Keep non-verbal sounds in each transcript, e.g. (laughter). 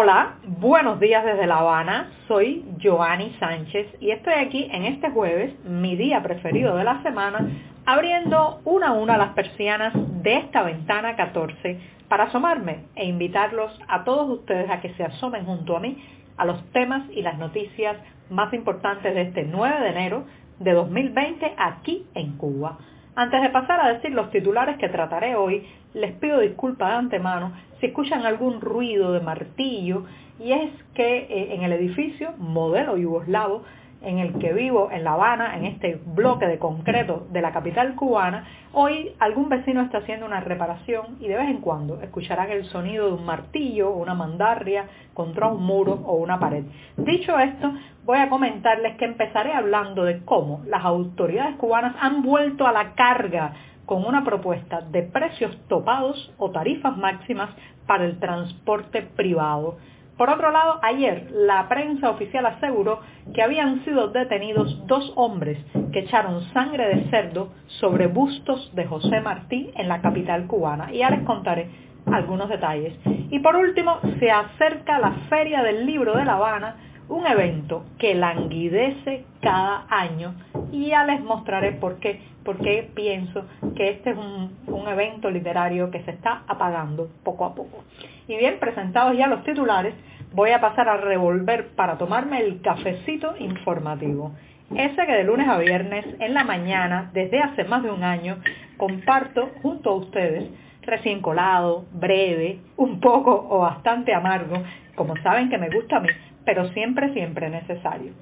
Hola, buenos días desde La Habana. Soy Joanny Sánchez y estoy aquí en este jueves, mi día preferido de la semana, abriendo una a una las persianas de esta ventana 14 para asomarme e invitarlos a todos ustedes a que se asomen junto a mí a los temas y las noticias más importantes de este 9 de enero de 2020 aquí en Cuba. Antes de pasar a decir los titulares que trataré hoy, les pido disculpas de antemano si escuchan algún ruido de martillo y es que eh, en el edificio modelo yugoslavo en el que vivo, en La Habana, en este bloque de concreto de la capital cubana, hoy algún vecino está haciendo una reparación y de vez en cuando escucharán el sonido de un martillo o una mandarria contra un muro o una pared. Dicho esto, voy a comentarles que empezaré hablando de cómo las autoridades cubanas han vuelto a la carga con una propuesta de precios topados o tarifas máximas para el transporte privado por otro lado, ayer la prensa oficial aseguró que habían sido detenidos dos hombres que echaron sangre de cerdo sobre bustos de José Martí en la capital cubana. Y ya les contaré algunos detalles. Y por último, se acerca la Feria del Libro de La Habana, un evento que languidece cada año y ya les mostraré por qué, porque pienso que este es un, un, evento literario que se está apagando poco a poco. Y bien, presentados ya los titulares, voy a pasar a revolver para tomarme el cafecito informativo. Ese que de lunes a viernes en la mañana, desde hace más de un año, comparto junto a ustedes, recién colado, breve, un poco o bastante amargo, como saben que me gusta a mí, pero siempre, siempre necesario.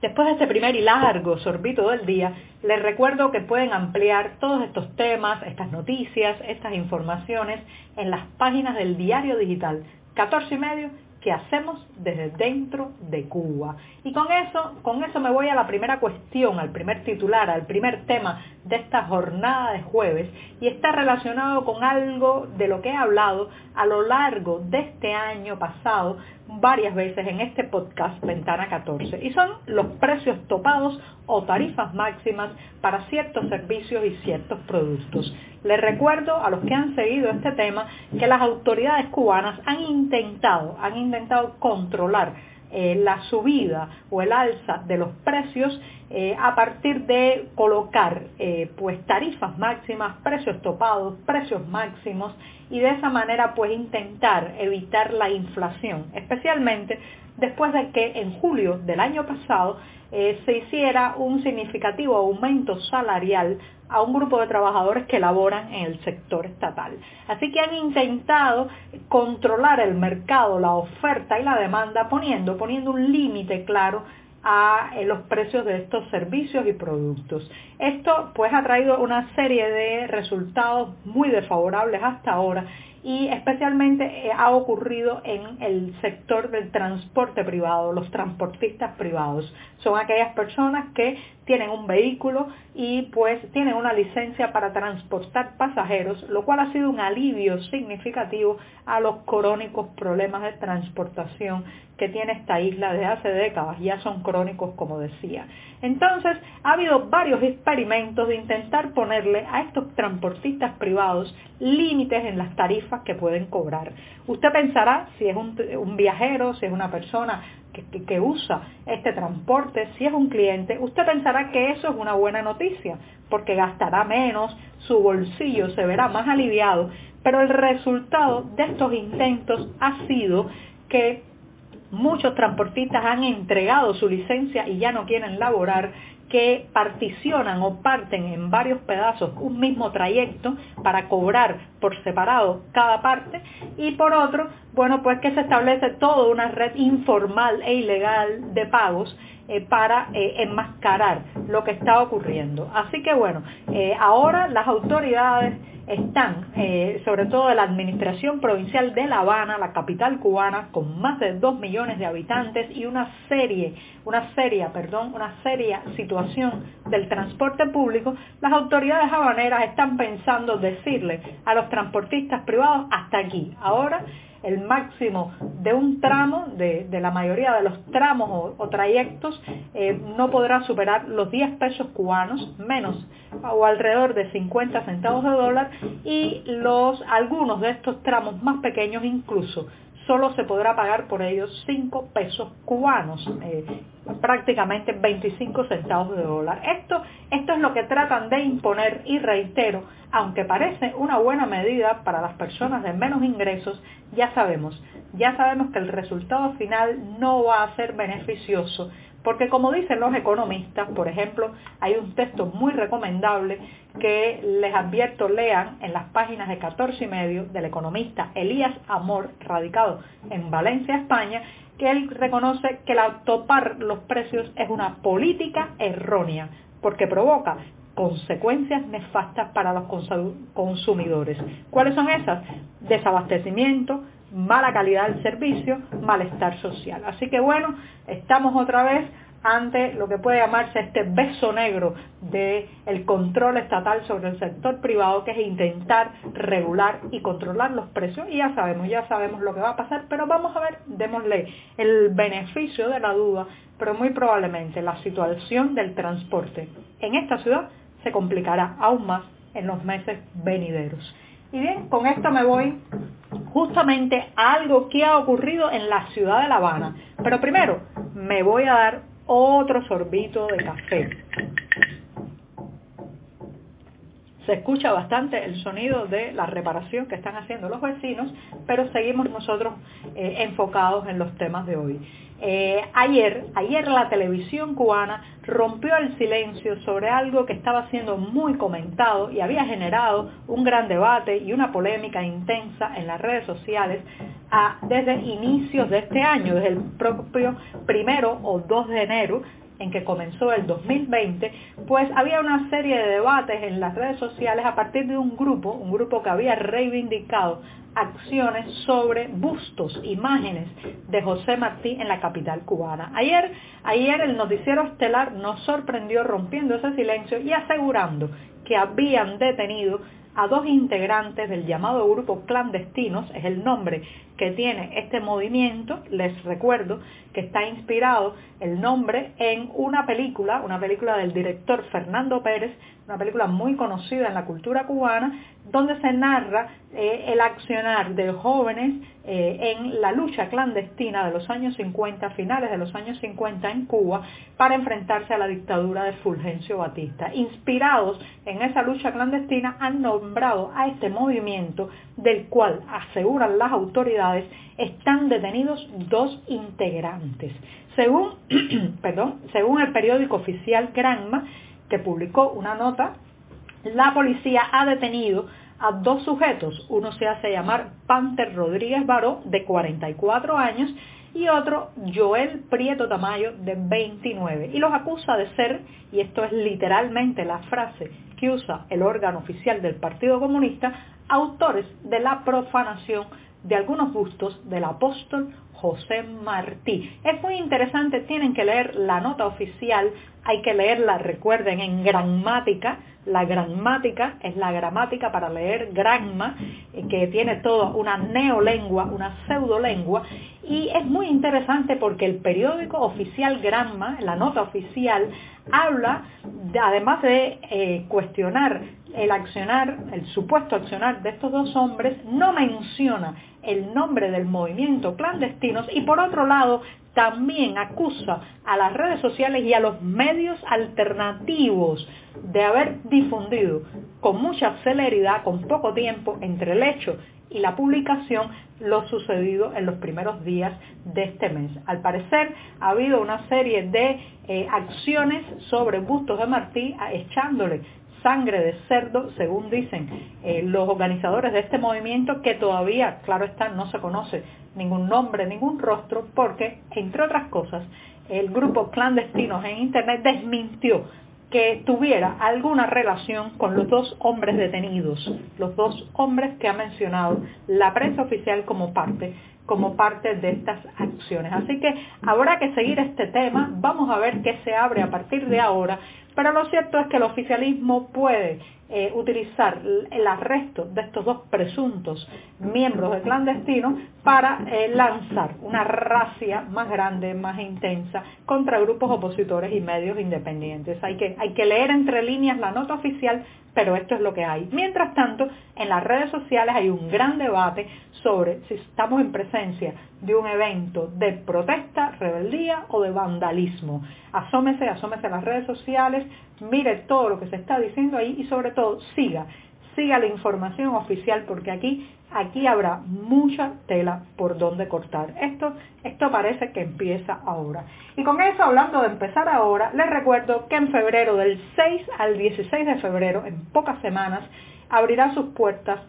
Después de este primer y largo sorbito del día, les recuerdo que pueden ampliar todos estos temas, estas noticias, estas informaciones en las páginas del diario digital 14 y medio que hacemos desde dentro de Cuba. Y con eso, con eso me voy a la primera cuestión, al primer titular, al primer tema de esta jornada de jueves y está relacionado con algo de lo que he hablado a lo largo de este año pasado varias veces en este podcast Ventana 14 y son los precios topados o tarifas máximas para ciertos servicios y ciertos productos. Les recuerdo a los que han seguido este tema que las autoridades cubanas han intentado, han intentado controlar eh, la subida o el alza de los precios eh, a partir de colocar eh, pues tarifas máximas, precios topados, precios máximos y de esa manera pues intentar evitar la inflación, especialmente después de que en julio del año pasado se hiciera un significativo aumento salarial a un grupo de trabajadores que laboran en el sector estatal. Así que han intentado controlar el mercado, la oferta y la demanda poniendo, poniendo un límite claro a eh, los precios de estos servicios y productos. Esto pues ha traído una serie de resultados muy desfavorables hasta ahora y especialmente eh, ha ocurrido en el sector del transporte privado, los transportistas privados. Son aquellas personas que tienen un vehículo y pues tienen una licencia para transportar pasajeros, lo cual ha sido un alivio significativo a los crónicos problemas de transportación que tiene esta isla desde hace décadas, ya son crónicos como decía. Entonces, ha habido varios experimentos de intentar ponerle a estos transportistas privados límites en las tarifas que pueden cobrar. Usted pensará, si es un, viajero, si es una persona que, que, usa este transporte, si es un cliente, usted pensará que eso es una buena noticia, porque gastará menos, su bolsillo se verá más aliviado, pero el resultado de estos intentos ha sido que muchos transportistas han entregado su licencia y ya no quieren laborar que particionan o parten en varios pedazos un mismo trayecto para cobrar por separado cada parte y por otro, bueno, pues que se establece toda una red informal e ilegal de pagos eh, para eh, enmascarar lo que está ocurriendo. Así que bueno, ahora las autoridades están, sobre todo de la Administración Provincial de La Habana, la capital cubana, con más de 2 millones de habitantes y una serie, una seria, perdón, una seria situación del transporte público, las autoridades habaneras están pensando decirle a los transportistas privados hasta aquí. Ahora el máximo de un tramo, de, la mayoría de los tramos o, trayectos, eh, no podrá superar los 10 pesos cubanos, menos o alrededor de 50 centavos de dólar, y los, algunos de estos tramos más pequeños incluso solo se podrá pagar por ellos 5 pesos cubanos, eh, prácticamente 25 centavos de dólar. Esto, esto es lo que tratan de imponer y reitero, aunque parece una buena medida para las personas de menos ingresos, ya sabemos, ya sabemos que el resultado final no va a ser beneficioso porque como dicen los economistas, por ejemplo, hay un texto muy recomendable que les advierto lean en las páginas de 14 y medio del economista Elías Amor, radicado en Valencia, España, que él reconoce que el topar los precios es una política errónea, porque provoca consecuencias nefastas para los consumidores. ¿Cuáles son esas? Desabastecimiento, mala calidad del servicio, malestar social. Así que bueno, estamos otra vez ante lo que puede llamarse este beso negro del control estatal sobre el sector privado, que es intentar regular y controlar los precios. Y ya sabemos, ya sabemos lo que va a pasar, pero vamos a ver, démosle el beneficio de la duda, pero muy probablemente la situación del transporte en esta ciudad se complicará aún más en los meses venideros. Y bien, con esto me voy justamente algo que ha ocurrido en la ciudad de La Habana. Pero primero me voy a dar otro sorbito de café. Se escucha bastante el sonido de la reparación que están haciendo los vecinos, pero seguimos nosotros eh, enfocados en los temas de hoy. Eh, ayer, ayer la televisión cubana rompió el silencio sobre algo que estaba siendo muy comentado y había generado un gran debate y una polémica intensa en las redes sociales desde inicios de este año, desde el propio primero o 2 de enero, en que comenzó el 2020, pues había una serie de debates en las redes sociales a partir de un grupo, un grupo que había reivindicado acciones sobre bustos, imágenes de José Martí en la capital cubana. Ayer, ayer el noticiero estelar nos sorprendió rompiendo ese silencio y asegurando que habían detenido a dos integrantes del llamado grupo clandestinos, es el nombre que tiene este movimiento, les recuerdo que está inspirado el nombre en una película, una película del director Fernando Pérez, una película muy conocida en la cultura cubana, donde se narra eh, el accionar de jóvenes eh, en la lucha clandestina de los años 50, finales de los años 50 en Cuba, para enfrentarse a la dictadura de Fulgencio Batista. Inspirados en esa lucha clandestina, han nombrado a este movimiento, del cual aseguran las autoridades, están detenidos dos integrantes. Según, (clears throat) perdón, según el periódico oficial Granma, que publicó una nota, la policía ha detenido a dos sujetos. Uno se hace llamar Panter Rodríguez Baró, de 44 años, y otro Joel Prieto Tamayo, de 29. Y los acusa de ser, y esto es literalmente la frase que usa el órgano oficial del Partido Comunista, autores de la profanación de algunos bustos del apóstol José Martí. Es muy interesante, tienen que leer la nota oficial, hay que leerla, recuerden, en gramática. La gramática es la gramática para leer gramma, eh, que tiene toda una neolengua, una pseudolengua, y es muy interesante porque el periódico oficial Gramma, la nota oficial, habla, además de eh, cuestionar el accionar, el supuesto accionar de estos dos hombres, no menciona el nombre del movimiento clandestinos y por otro lado también acusa a las redes sociales y a los medios alternativos de haber difundido con mucha celeridad, con poco tiempo entre el hecho y la publicación lo sucedido en los primeros días de este mes. Al parecer ha habido una serie de eh, acciones sobre bustos de Martí echándole sangre de cerdo, según dicen eh, los organizadores de este movimiento, que todavía, claro está, no se conoce ningún nombre, ningún rostro, porque, entre otras cosas, el grupo Clandestinos en Internet desmintió que tuviera alguna relación con los dos hombres detenidos, los dos hombres que ha mencionado la prensa oficial como parte como parte de estas acciones. Así que habrá que seguir este tema, vamos a ver qué se abre a partir de ahora, pero lo cierto es que el oficialismo puede eh, utilizar el arresto de estos dos presuntos miembros de clandestinos para eh, lanzar una racia más grande, más intensa contra grupos opositores y medios independientes. Hay que, hay que leer entre líneas la nota oficial, pero esto es lo que hay. Mientras tanto, en las redes sociales hay un gran debate sobre si estamos en presencia de un evento de protesta, rebeldía o de vandalismo. Asómese, asómese a las redes sociales, mire todo lo que se está diciendo ahí y sobre todo siga, siga la información oficial porque aquí, aquí habrá mucha tela por donde cortar. Esto, esto parece que empieza ahora. Y con eso, hablando de empezar ahora, les recuerdo que en febrero, del 6 al 16 de febrero, en pocas semanas, abrirá sus puertas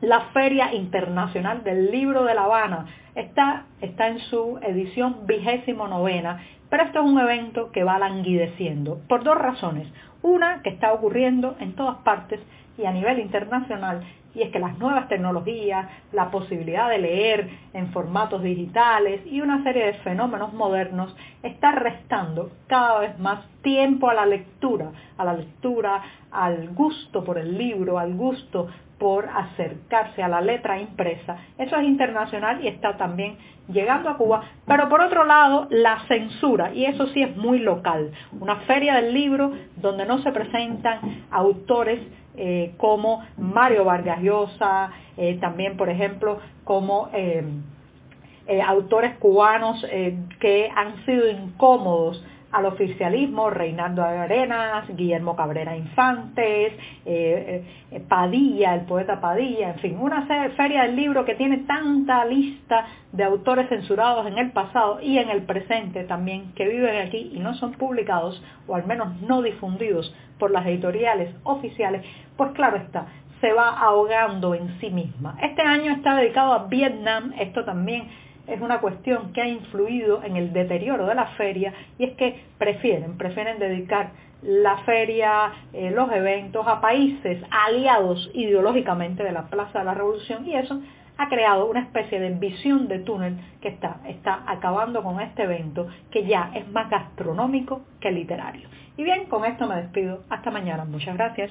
la Feria Internacional del Libro de La Habana. Está, está en su edición vigésimo novena, pero esto es un evento que va languideciendo por dos razones. Una, que está ocurriendo en todas partes y a nivel internacional, y es que las nuevas tecnologías, la posibilidad de leer en formatos digitales y una serie de fenómenos modernos está restando cada vez más tiempo a la lectura, a la lectura, al gusto por el libro, al gusto por acercarse a la letra impresa. Eso es internacional y está también llegando a Cuba. Pero por otro lado, la censura, y eso sí es muy local. Una feria del libro donde no se presentan autores eh, como Mario Vargas Llosa, eh, también por ejemplo como eh, autores cubanos que han sido incómodos al oficialismo, Reinaldo Arenas, Guillermo Cabrera Infantes, eh, eh, Padilla, el poeta Padilla, en fin, una feria del libro que tiene tanta lista de autores censurados en el pasado y en el presente también que viven aquí y no son publicados o al menos no difundidos por las editoriales oficiales, pues claro está, se va ahogando en sí misma. Este año está dedicado a Vietnam, esto también es una cuestión que ha influido en el deterioro de la feria y es que prefieren, prefieren dedicar la feria, eh, los eventos a países aliados ideológicamente de la Plaza de la Revolución y eso ha creado una especie de visión de túnel que está, está acabando con este evento que ya es más gastronómico que literario. Y bien, con esto me despido. Hasta mañana. Muchas gracias.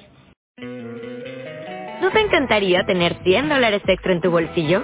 ¿No te encantaría tener 100 dólares extra en tu bolsillo?